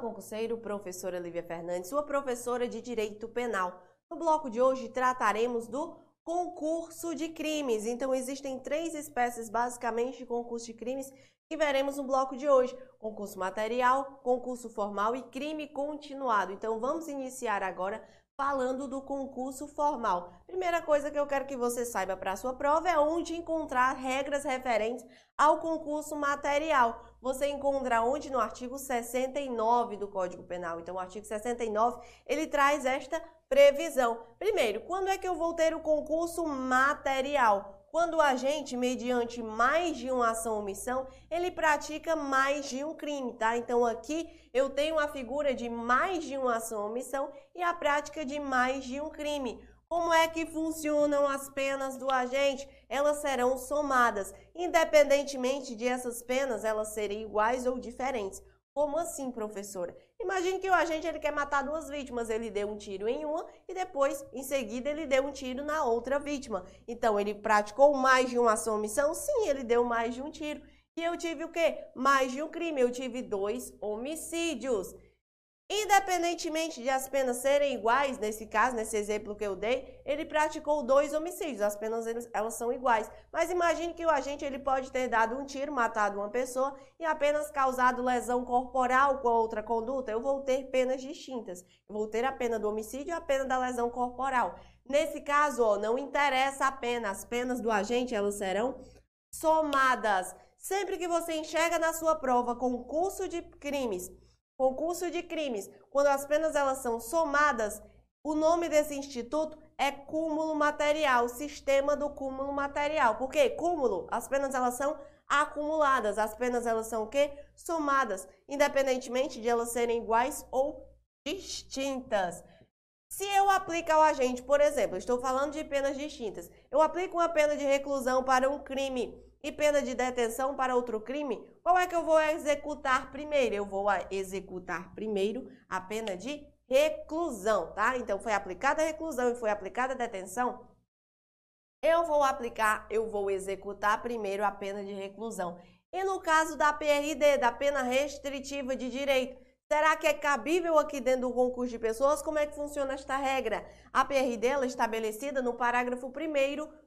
concurseiro, professora Lívia Fernandes, sua professora de Direito Penal. No bloco de hoje trataremos do concurso de crimes. Então existem três espécies basicamente de concurso de crimes que veremos no bloco de hoje: concurso material, concurso formal e crime continuado. Então vamos iniciar agora falando do concurso formal. Primeira coisa que eu quero que você saiba para a sua prova é onde encontrar regras referentes ao concurso material. Você encontra onde no artigo 69 do Código Penal. Então, o artigo 69, ele traz esta previsão. Primeiro, quando é que eu vou ter o concurso material? Quando o agente, mediante mais de uma ação ou omissão, ele pratica mais de um crime, tá? Então aqui eu tenho a figura de mais de uma ação ou omissão e a prática de mais de um crime. Como é que funcionam as penas do agente? Elas serão somadas, independentemente de essas penas elas serem iguais ou diferentes. Como assim, professora? Imagine que o agente ele quer matar duas vítimas, ele deu um tiro em uma e depois, em seguida, ele deu um tiro na outra vítima. Então, ele praticou mais de uma ação omissão? Sim, ele deu mais de um tiro. E eu tive o quê? Mais de um crime. Eu tive dois homicídios. Independentemente de as penas serem iguais, nesse caso, nesse exemplo que eu dei, ele praticou dois homicídios, as penas elas são iguais. Mas imagine que o agente ele pode ter dado um tiro, matado uma pessoa e apenas causado lesão corporal com outra conduta. Eu vou ter penas distintas. Eu vou ter a pena do homicídio e a pena da lesão corporal. Nesse caso, ó, não interessa a pena, as penas do agente elas serão somadas. Sempre que você enxerga na sua prova concurso de crimes concurso de crimes, quando as penas elas são somadas, o nome desse instituto é cúmulo material, sistema do cúmulo material. Por quê? Cúmulo, as penas elas são acumuladas, as penas elas são o quê? Somadas, independentemente de elas serem iguais ou distintas. Se eu aplico ao agente, por exemplo, estou falando de penas distintas, eu aplico uma pena de reclusão para um crime e pena de detenção para outro crime, qual é que eu vou executar primeiro? Eu vou executar primeiro a pena de reclusão, tá? Então foi aplicada a reclusão e foi aplicada a detenção. Eu vou aplicar, eu vou executar primeiro a pena de reclusão. E no caso da PRD, da pena restritiva de direito, Será que é cabível aqui dentro do concurso de pessoas? Como é que funciona esta regra? A PRD é estabelecida no parágrafo 1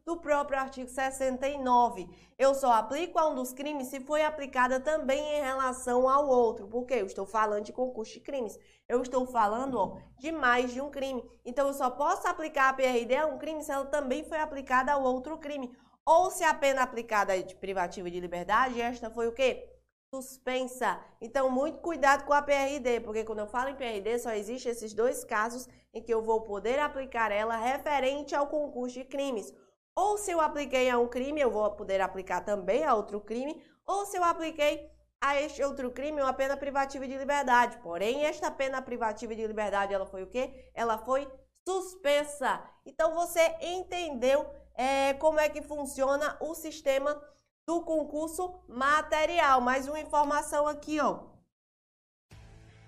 do próprio artigo 69. Eu só aplico a um dos crimes se foi aplicada também em relação ao outro. Porque eu estou falando de concurso de crimes. Eu estou falando ó, de mais de um crime. Então eu só posso aplicar a PRD a um crime se ela também foi aplicada ao outro crime. Ou se a pena aplicada é de privativa de liberdade, esta foi o quê? Suspensa. Então, muito cuidado com a PRD, porque quando eu falo em PRD, só existe esses dois casos em que eu vou poder aplicar ela referente ao concurso de crimes. Ou se eu apliquei a um crime, eu vou poder aplicar também a outro crime, ou se eu apliquei a este outro crime uma pena privativa de liberdade. Porém, esta pena privativa de liberdade, ela foi o quê? Ela foi suspensa. Então, você entendeu é, como é que funciona o sistema do concurso material. Mais uma informação aqui, ó.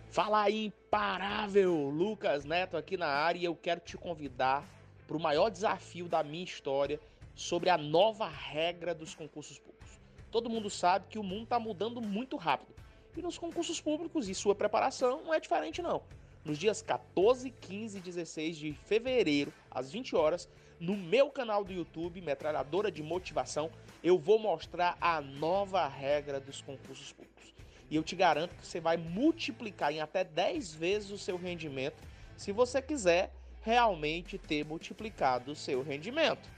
Fala aí, imparável! Lucas Neto aqui na área e eu quero te convidar para o maior desafio da minha história sobre a nova regra dos concursos públicos. Todo mundo sabe que o mundo está mudando muito rápido. E nos concursos públicos e sua preparação não é diferente não. Nos dias 14, 15 e 16 de fevereiro, às 20 horas, no meu canal do YouTube, Metralhadora de Motivação, eu vou mostrar a nova regra dos concursos públicos. E eu te garanto que você vai multiplicar em até 10 vezes o seu rendimento se você quiser realmente ter multiplicado o seu rendimento.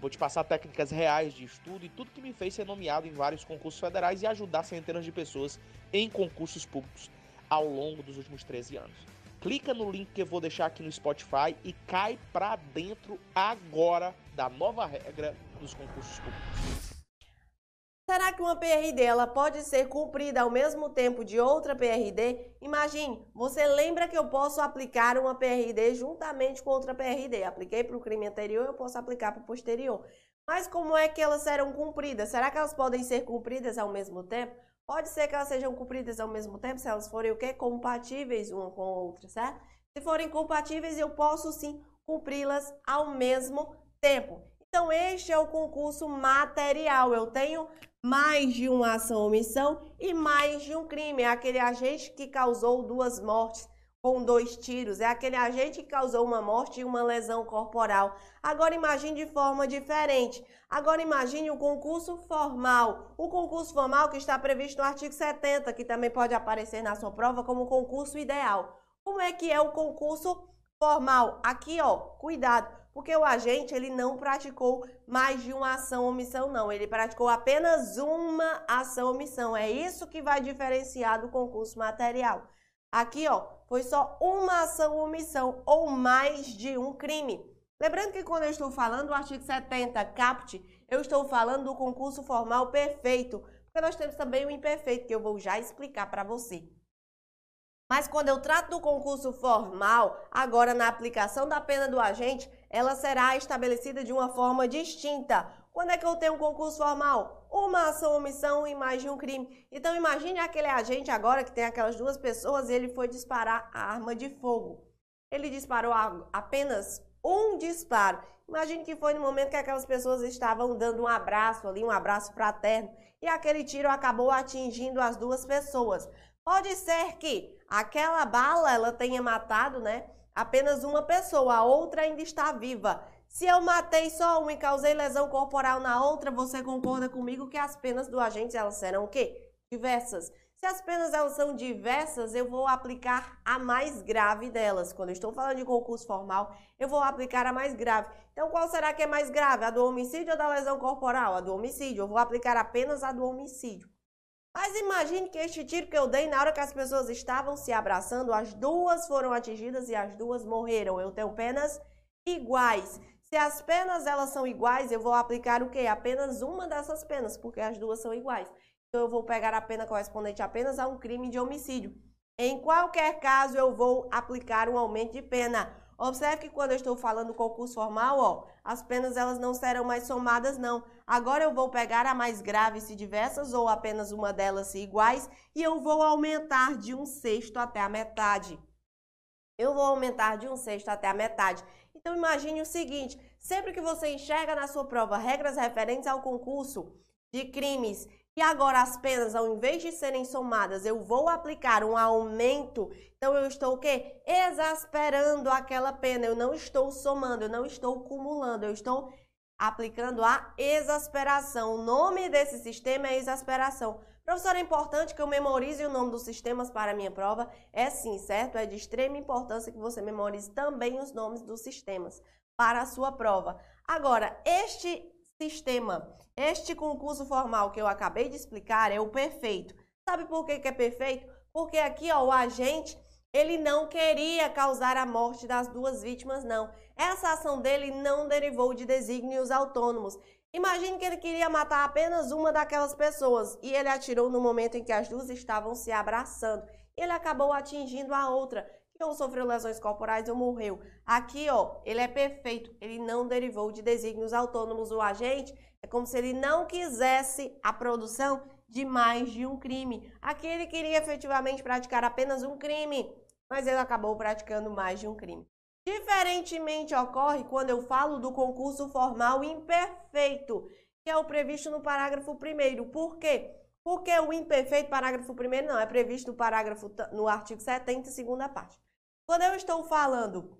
Vou te passar técnicas reais de estudo e tudo que me fez ser nomeado em vários concursos federais e ajudar centenas de pessoas em concursos públicos ao longo dos últimos 13 anos clica no link que eu vou deixar aqui no Spotify e cai pra dentro agora da nova regra dos concursos públicos. Será que uma PRD ela pode ser cumprida ao mesmo tempo de outra PRD? Imagine, você lembra que eu posso aplicar uma PRD juntamente com outra PRD. Apliquei para o crime anterior, eu posso aplicar para o posterior. Mas como é que elas serão cumpridas? Será que elas podem ser cumpridas ao mesmo tempo? Pode ser que elas sejam cumpridas ao mesmo tempo, se elas forem o quê? Compatíveis uma com a outra, certo? Se forem compatíveis, eu posso sim cumpri-las ao mesmo tempo. Então, este é o concurso material. Eu tenho mais de uma ação ou omissão e mais de um crime. É aquele agente que causou duas mortes com dois tiros. É aquele agente que causou uma morte e uma lesão corporal. Agora imagine de forma diferente. Agora imagine o concurso formal. O concurso formal que está previsto no artigo 70, que também pode aparecer na sua prova como concurso ideal. Como é que é o concurso formal? Aqui, ó, cuidado. Porque o agente ele não praticou mais de uma ação ou omissão, não. Ele praticou apenas uma ação ou omissão. É isso que vai diferenciar do concurso material. Aqui, ó, foi só uma ação ou omissão ou mais de um crime. Lembrando que quando eu estou falando do artigo 70, CAPT, eu estou falando do concurso formal perfeito, porque nós temos também o imperfeito, que eu vou já explicar para você. Mas quando eu trato do concurso formal, agora na aplicação da pena do agente, ela será estabelecida de uma forma distinta. Quando é que eu tenho um concurso formal? Uma ação, omissão e mais de um crime. Então imagine aquele agente agora que tem aquelas duas pessoas e ele foi disparar a arma de fogo. Ele disparou apenas um disparo. Imagine que foi no momento que aquelas pessoas estavam dando um abraço ali, um abraço fraterno, e aquele tiro acabou atingindo as duas pessoas. Pode ser que aquela bala ela tenha matado, né? Apenas uma pessoa, a outra ainda está viva. Se eu matei só uma e causei lesão corporal na outra, você concorda comigo que as penas do agente elas serão o quê? Diversas. Se as penas elas são diversas, eu vou aplicar a mais grave delas. Quando eu estou falando de concurso formal, eu vou aplicar a mais grave. Então, qual será que é mais grave? A do homicídio ou da lesão corporal? A do homicídio. Eu vou aplicar apenas a do homicídio. Mas imagine que este tiro que eu dei na hora que as pessoas estavam se abraçando, as duas foram atingidas e as duas morreram. Eu tenho penas iguais. Se as penas elas são iguais, eu vou aplicar o quê? Apenas uma dessas penas, porque as duas são iguais. Então eu vou pegar a pena correspondente apenas a um crime de homicídio. Em qualquer caso, eu vou aplicar um aumento de pena. Observe que quando eu estou falando concurso formal, ó, as penas elas não serão mais somadas, não. Agora eu vou pegar a mais grave se diversas ou apenas uma delas se iguais e eu vou aumentar de um sexto até a metade. Eu vou aumentar de um sexto até a metade. Então imagine o seguinte, sempre que você enxerga na sua prova regras referentes ao concurso de crimes e agora as penas, ao invés de serem somadas, eu vou aplicar um aumento. Então eu estou o quê? Exasperando aquela pena. Eu não estou somando, eu não estou acumulando, eu estou aplicando a exasperação. O nome desse sistema é exasperação. Professor, é importante que eu memorize o nome dos sistemas para a minha prova? É sim, certo? É de extrema importância que você memorize também os nomes dos sistemas para a sua prova. Agora, este sistema. Este concurso formal que eu acabei de explicar é o perfeito. Sabe por que, que é perfeito? Porque aqui ó, o agente ele não queria causar a morte das duas vítimas, não. Essa ação dele não derivou de desígnios autônomos. Imagine que ele queria matar apenas uma daquelas pessoas e ele atirou no momento em que as duas estavam se abraçando. Ele acabou atingindo a outra ou sofreu lesões corporais ou morreu. Aqui, ó, ele é perfeito, ele não derivou de desígnios autônomos. O agente é como se ele não quisesse a produção de mais de um crime. Aqui ele queria efetivamente praticar apenas um crime, mas ele acabou praticando mais de um crime. Diferentemente ocorre quando eu falo do concurso formal imperfeito, que é o previsto no parágrafo 1 Por quê? Porque o imperfeito, parágrafo 1 não, é previsto no parágrafo no artigo 70, segunda parte. Quando eu estou falando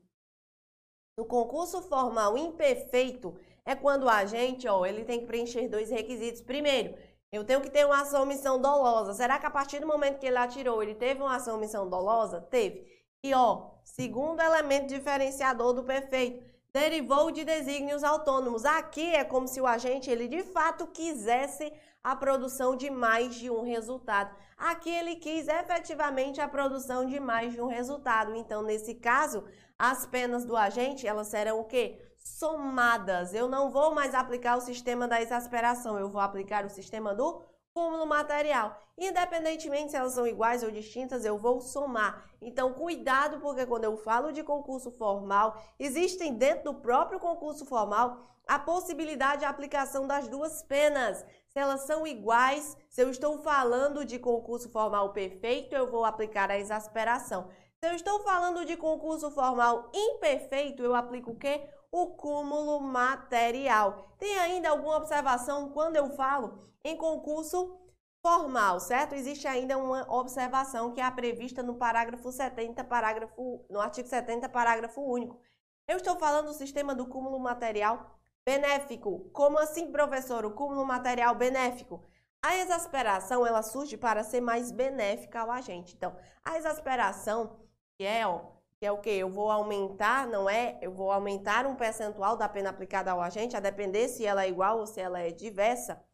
do concurso formal imperfeito, é quando o agente, ó, ele tem que preencher dois requisitos. Primeiro, eu tenho que ter uma ação missão dolosa. Será que a partir do momento que ele atirou, ele teve uma ação missão dolosa? Teve. E ó, segundo elemento diferenciador do perfeito, derivou de desígnios autônomos. Aqui é como se o agente ele de fato quisesse a produção de mais de um resultado. Aqui ele quis efetivamente a produção de mais de um resultado. Então, nesse caso, as penas do agente, elas serão o quê? Somadas. Eu não vou mais aplicar o sistema da exasperação, eu vou aplicar o sistema do cúmulo material. Independentemente se elas são iguais ou distintas, eu vou somar. Então, cuidado, porque quando eu falo de concurso formal, existem dentro do próprio concurso formal a possibilidade de aplicação das duas penas. Se elas são iguais, se eu estou falando de concurso formal perfeito, eu vou aplicar a exasperação. Se eu estou falando de concurso formal imperfeito, eu aplico o quê? O cúmulo material. Tem ainda alguma observação quando eu falo em concurso formal, certo? Existe ainda uma observação que é prevista no parágrafo 70, parágrafo, no artigo 70, parágrafo único. Eu estou falando do sistema do cúmulo material benéfico. Como assim, professor? O cúmulo material benéfico? A exasperação, ela surge para ser mais benéfica ao agente. Então, a exasperação, que é, ó, que é o que? Eu vou aumentar, não é? Eu vou aumentar um percentual da pena aplicada ao agente, a depender se ela é igual ou se ela é diversa.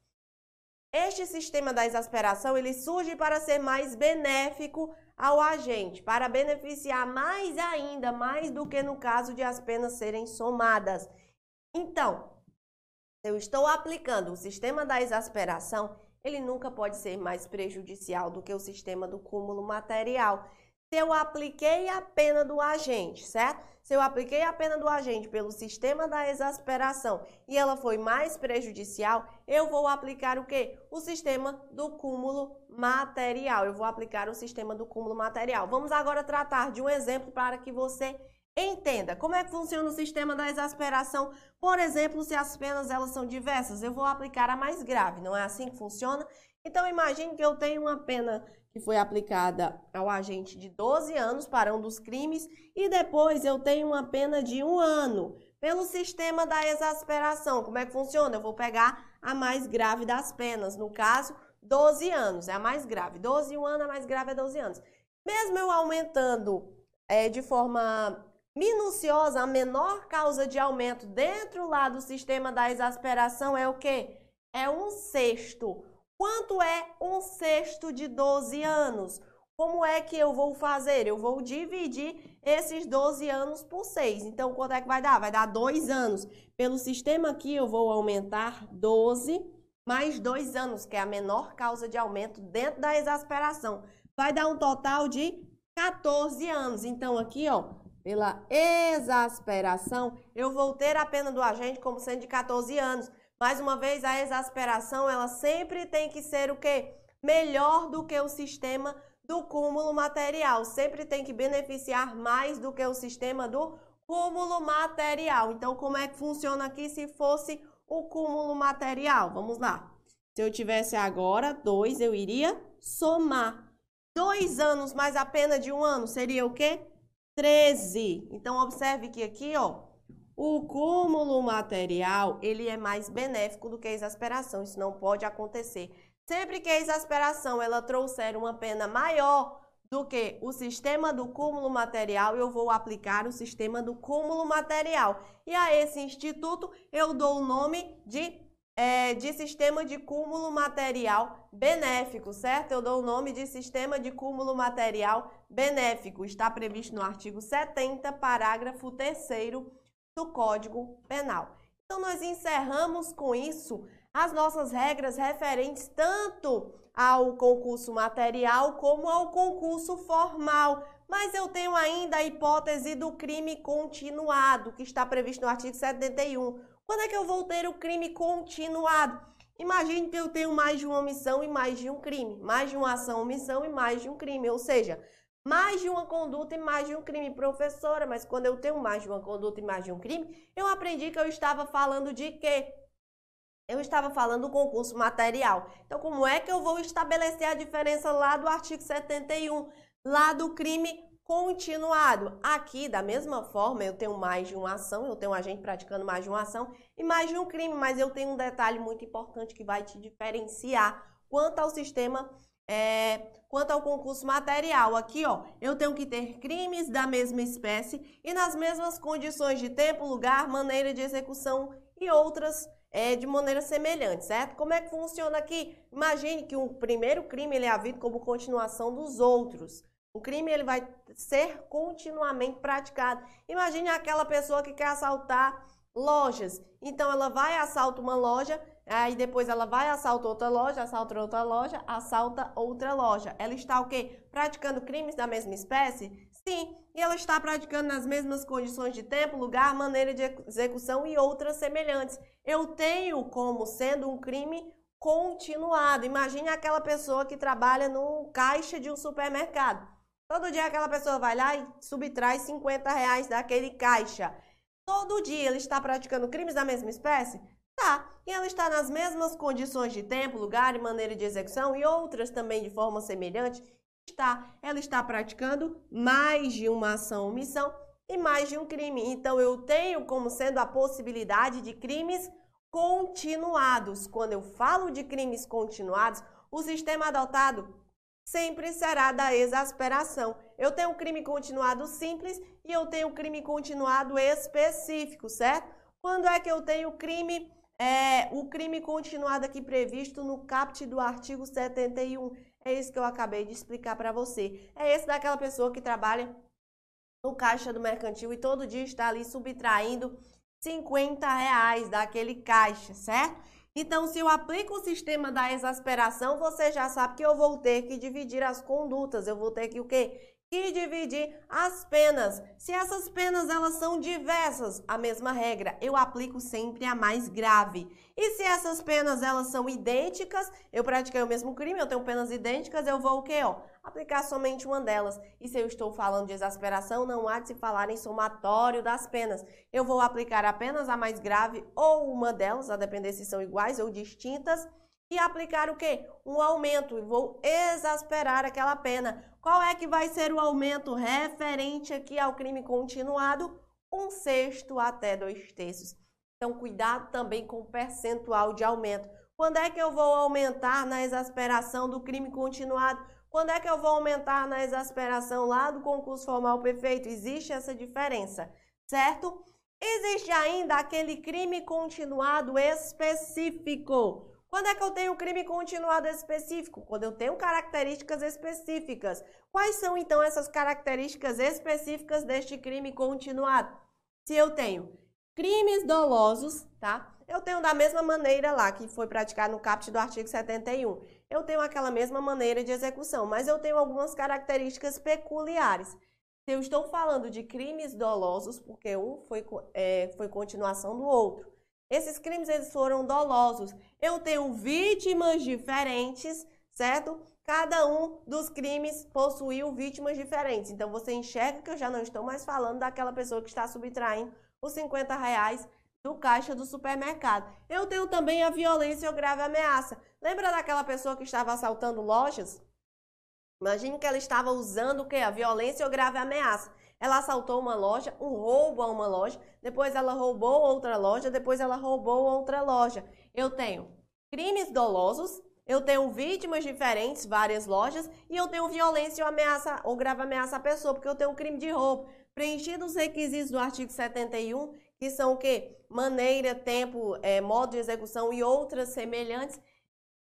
Este sistema da exasperação, ele surge para ser mais benéfico ao agente, para beneficiar mais ainda, mais do que no caso de as penas serem somadas. Então, eu estou aplicando o sistema da exasperação, ele nunca pode ser mais prejudicial do que o sistema do cúmulo material se eu apliquei a pena do agente, certo? Se eu apliquei a pena do agente pelo sistema da exasperação e ela foi mais prejudicial, eu vou aplicar o quê? O sistema do cúmulo material. Eu vou aplicar o sistema do cúmulo material. Vamos agora tratar de um exemplo para que você entenda como é que funciona o sistema da exasperação. Por exemplo, se as penas elas são diversas, eu vou aplicar a mais grave. Não é assim que funciona? Então imagine que eu tenho uma pena que foi aplicada ao agente de 12 anos para um dos crimes e depois eu tenho uma pena de um ano pelo sistema da exasperação. Como é que funciona? Eu vou pegar a mais grave das penas, no caso, 12 anos, é a mais grave. 12 e um ano, a mais grave é 12 anos. Mesmo eu aumentando é, de forma minuciosa, a menor causa de aumento dentro lá do sistema da exasperação é o quê? É um sexto. Quanto é um sexto de 12 anos? Como é que eu vou fazer? Eu vou dividir esses 12 anos por 6. Então, quanto é que vai dar? Vai dar 2 anos. Pelo sistema aqui, eu vou aumentar 12 mais 2 anos, que é a menor causa de aumento dentro da exasperação. Vai dar um total de 14 anos. Então, aqui, ó, pela exasperação, eu vou ter a pena do agente como sendo de 14 anos. Mais uma vez, a exasperação, ela sempre tem que ser o quê? Melhor do que o sistema do cúmulo material. Sempre tem que beneficiar mais do que o sistema do cúmulo material. Então, como é que funciona aqui se fosse o cúmulo material? Vamos lá. Se eu tivesse agora dois, eu iria somar. Dois anos mais a pena de um ano seria o quê? 13. Então, observe que aqui, ó, o cúmulo material, ele é mais benéfico do que a exasperação. Isso não pode acontecer. Sempre que a exasperação ela trouxer uma pena maior do que o sistema do cúmulo material, eu vou aplicar o sistema do cúmulo material. E a esse instituto eu dou o nome de, é, de sistema de cúmulo material benéfico, certo? Eu dou o nome de sistema de cúmulo material benéfico. Está previsto no artigo 70, parágrafo 3 do Código Penal. Então, nós encerramos com isso as nossas regras referentes tanto ao concurso material como ao concurso formal. Mas eu tenho ainda a hipótese do crime continuado, que está previsto no artigo 71. Quando é que eu vou ter o crime continuado? Imagine que eu tenho mais de uma omissão e mais de um crime, mais de uma ação, omissão e mais de um crime, ou seja, mais de uma conduta e mais de um crime. Professora, mas quando eu tenho mais de uma conduta e mais de um crime, eu aprendi que eu estava falando de quê? Eu estava falando do concurso material. Então, como é que eu vou estabelecer a diferença lá do artigo 71, lá do crime continuado? Aqui, da mesma forma, eu tenho mais de uma ação, eu tenho um agente praticando mais de uma ação e mais de um crime, mas eu tenho um detalhe muito importante que vai te diferenciar quanto ao sistema é, quanto ao concurso material, aqui ó, eu tenho que ter crimes da mesma espécie e nas mesmas condições de tempo, lugar, maneira de execução e outras é, de maneira semelhante, certo? Como é que funciona aqui? Imagine que o primeiro crime ele é havido como continuação dos outros. O crime ele vai ser continuamente praticado. Imagine aquela pessoa que quer assaltar lojas. Então ela vai assalta uma loja Aí depois ela vai, assalta outra loja, assalta outra loja, assalta outra loja. Ela está o quê? Praticando crimes da mesma espécie? Sim, e ela está praticando nas mesmas condições de tempo, lugar, maneira de execução e outras semelhantes. Eu tenho como sendo um crime continuado. Imagine aquela pessoa que trabalha no caixa de um supermercado. Todo dia aquela pessoa vai lá e subtrai 50 reais daquele caixa. todo dia ele está praticando crimes da mesma espécie? Tá. E ela está nas mesmas condições de tempo, lugar e maneira de execução e outras também de forma semelhante? Está. Ela está praticando mais de uma ação ou omissão e mais de um crime. Então eu tenho como sendo a possibilidade de crimes continuados. Quando eu falo de crimes continuados, o sistema adotado sempre será da exasperação. Eu tenho um crime continuado simples e eu tenho um crime continuado específico, certo? Quando é que eu tenho crime, é, o crime continuado aqui previsto no caput do artigo 71? É isso que eu acabei de explicar para você. É esse daquela pessoa que trabalha no caixa do mercantil e todo dia está ali subtraindo 50 reais daquele caixa, certo? Então, se eu aplico o sistema da exasperação, você já sabe que eu vou ter que dividir as condutas. Eu vou ter que o quê? Que dividir as penas. Se essas penas elas são diversas, a mesma regra, eu aplico sempre a mais grave. E se essas penas elas são idênticas, eu pratiquei o mesmo crime, eu tenho penas idênticas, eu vou o quê, ó? aplicar somente uma delas. E se eu estou falando de exasperação, não há de se falar em somatório das penas. Eu vou aplicar apenas a mais grave ou uma delas, a depender se são iguais ou distintas, e aplicar o quê? Um aumento. E vou exasperar aquela pena. Qual é que vai ser o aumento referente aqui ao crime continuado? Um sexto até dois terços. Então, cuidado também com o percentual de aumento. Quando é que eu vou aumentar na exasperação do crime continuado? Quando é que eu vou aumentar na exasperação lá do concurso formal perfeito? Existe essa diferença, certo? Existe ainda aquele crime continuado específico. Quando é que eu tenho crime continuado específico? Quando eu tenho características específicas. Quais são então essas características específicas deste crime continuado? Se eu tenho crimes dolosos, tá? Eu tenho da mesma maneira lá que foi praticado no caput do artigo 71 eu tenho aquela mesma maneira de execução, mas eu tenho algumas características peculiares. Se eu estou falando de crimes dolosos, porque um foi, é, foi continuação do outro, esses crimes eles foram dolosos. Eu tenho vítimas diferentes, certo? Cada um dos crimes possuiu vítimas diferentes. Então você enxerga que eu já não estou mais falando daquela pessoa que está subtraindo os 50 reais do caixa do supermercado. Eu tenho também a violência ou grave ameaça. Lembra daquela pessoa que estava assaltando lojas? Imagine que ela estava usando o quê? A violência ou grave ameaça. Ela assaltou uma loja, um roubo a uma loja, depois ela roubou outra loja, depois ela roubou outra loja. Eu tenho crimes dolosos, eu tenho vítimas diferentes, várias lojas, e eu tenho violência ou ameaça ou grave ameaça à pessoa, porque eu tenho um crime de roubo. Preenchido os requisitos do artigo 71, que são o quê? Maneira, tempo, é, modo de execução e outras semelhantes,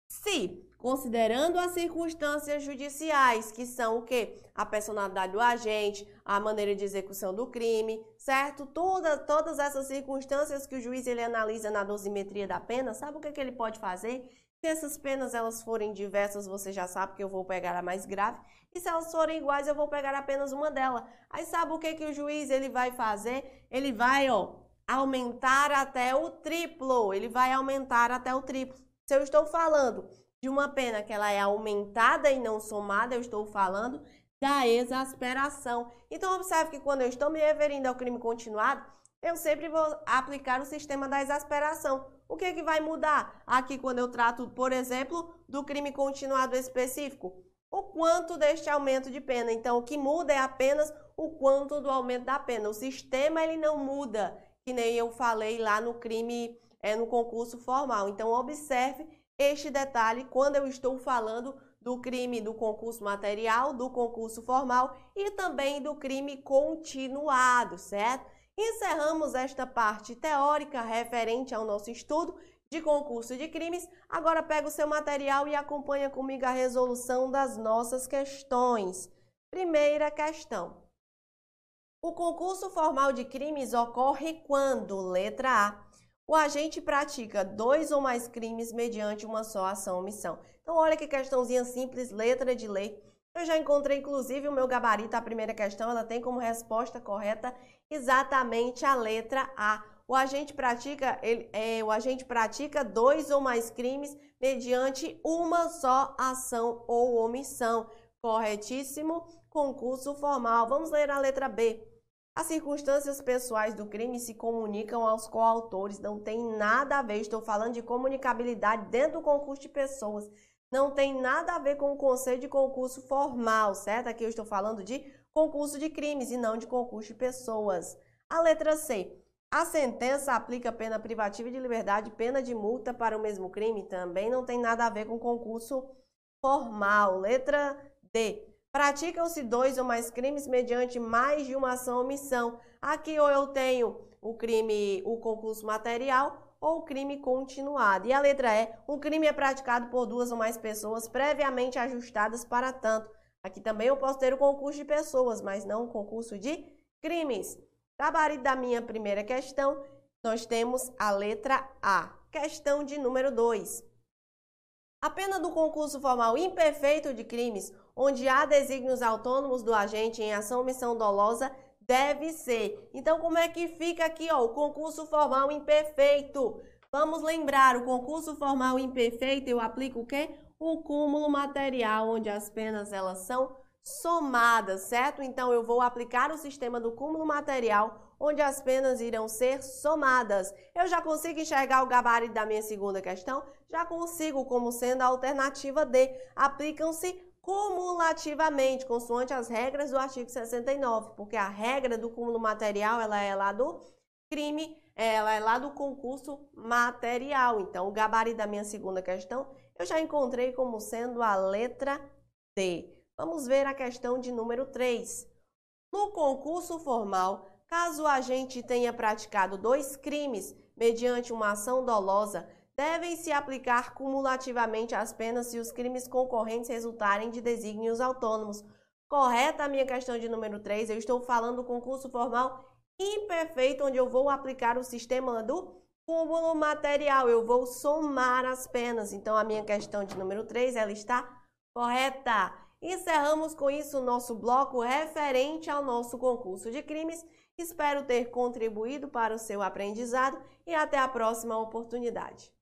se, considerando as circunstâncias judiciais, que são o quê? A personalidade do agente, a maneira de execução do crime, certo? Toda, todas essas circunstâncias que o juiz ele analisa na dosimetria da pena, sabe o que, que ele pode fazer? Se essas penas elas forem diversas, você já sabe que eu vou pegar a mais grave. E se elas forem iguais, eu vou pegar apenas uma delas. Aí sabe o que, que o juiz ele vai fazer? Ele vai, ó, aumentar até o triplo. Ele vai aumentar até o triplo. Se eu estou falando de uma pena que ela é aumentada e não somada, eu estou falando da exasperação. Então, observe que quando eu estou me referindo ao crime continuado, eu sempre vou aplicar o sistema da exasperação. O que, que vai mudar aqui quando eu trato, por exemplo, do crime continuado específico? O quanto deste aumento de pena. Então, o que muda é apenas o quanto do aumento da pena. O sistema ele não muda, que nem eu falei lá no crime é, no concurso formal. Então, observe este detalhe quando eu estou falando do crime do concurso material, do concurso formal e também do crime continuado, certo? Encerramos esta parte teórica referente ao nosso estudo de concurso de crimes. Agora pega o seu material e acompanha comigo a resolução das nossas questões. Primeira questão. O concurso formal de crimes ocorre quando, letra A, o agente pratica dois ou mais crimes mediante uma só ação ou omissão. Então, olha que questãozinha simples, letra de lei. Eu já encontrei, inclusive, o meu gabarito, a primeira questão, ela tem como resposta correta exatamente a letra A. O agente pratica, ele, é, o agente pratica dois ou mais crimes mediante uma só ação ou omissão. Corretíssimo, concurso formal. Vamos ler a letra B. As circunstâncias pessoais do crime se comunicam aos coautores, não tem nada a ver, estou falando de comunicabilidade dentro do concurso de pessoas. Não tem nada a ver com o conceito de concurso formal, certo? Aqui eu estou falando de concurso de crimes e não de concurso de pessoas. A letra C. A sentença aplica pena privativa de liberdade, pena de multa para o mesmo crime? Também não tem nada a ver com concurso formal. Letra D. Praticam-se dois ou mais crimes mediante mais de uma ação ou omissão. Aqui ou eu tenho o crime, o concurso material ou crime continuado. E a letra E, um crime é praticado por duas ou mais pessoas previamente ajustadas para tanto. Aqui também eu posso ter o concurso de pessoas, mas não o concurso de crimes. Gabarito da minha primeira questão, nós temos a letra A. Questão de número 2. A pena do concurso formal imperfeito de crimes, onde há desígnios autônomos do agente em ação missão dolosa, deve ser. Então, como é que fica aqui, ó, o concurso formal imperfeito? Vamos lembrar, o concurso formal imperfeito, eu aplico o quê? O cúmulo material, onde as penas elas são somadas, certo? Então, eu vou aplicar o sistema do cúmulo material, onde as penas irão ser somadas. Eu já consigo enxergar o gabarito da minha segunda questão? Já consigo, como sendo a alternativa D. Aplicam-se cumulativamente, consoante as regras do artigo 69, porque a regra do cúmulo material, ela é lá do crime, ela é lá do concurso material. Então, o gabarito da minha segunda questão, eu já encontrei como sendo a letra D. Vamos ver a questão de número 3. No concurso formal, caso o agente tenha praticado dois crimes mediante uma ação dolosa, devem se aplicar cumulativamente as penas se os crimes concorrentes resultarem de desígnios autônomos. Correta a minha questão de número 3, eu estou falando do concurso formal imperfeito, onde eu vou aplicar o sistema do cúmulo material, eu vou somar as penas. Então, a minha questão de número 3, ela está correta. Encerramos com isso o nosso bloco referente ao nosso concurso de crimes. Espero ter contribuído para o seu aprendizado e até a próxima oportunidade.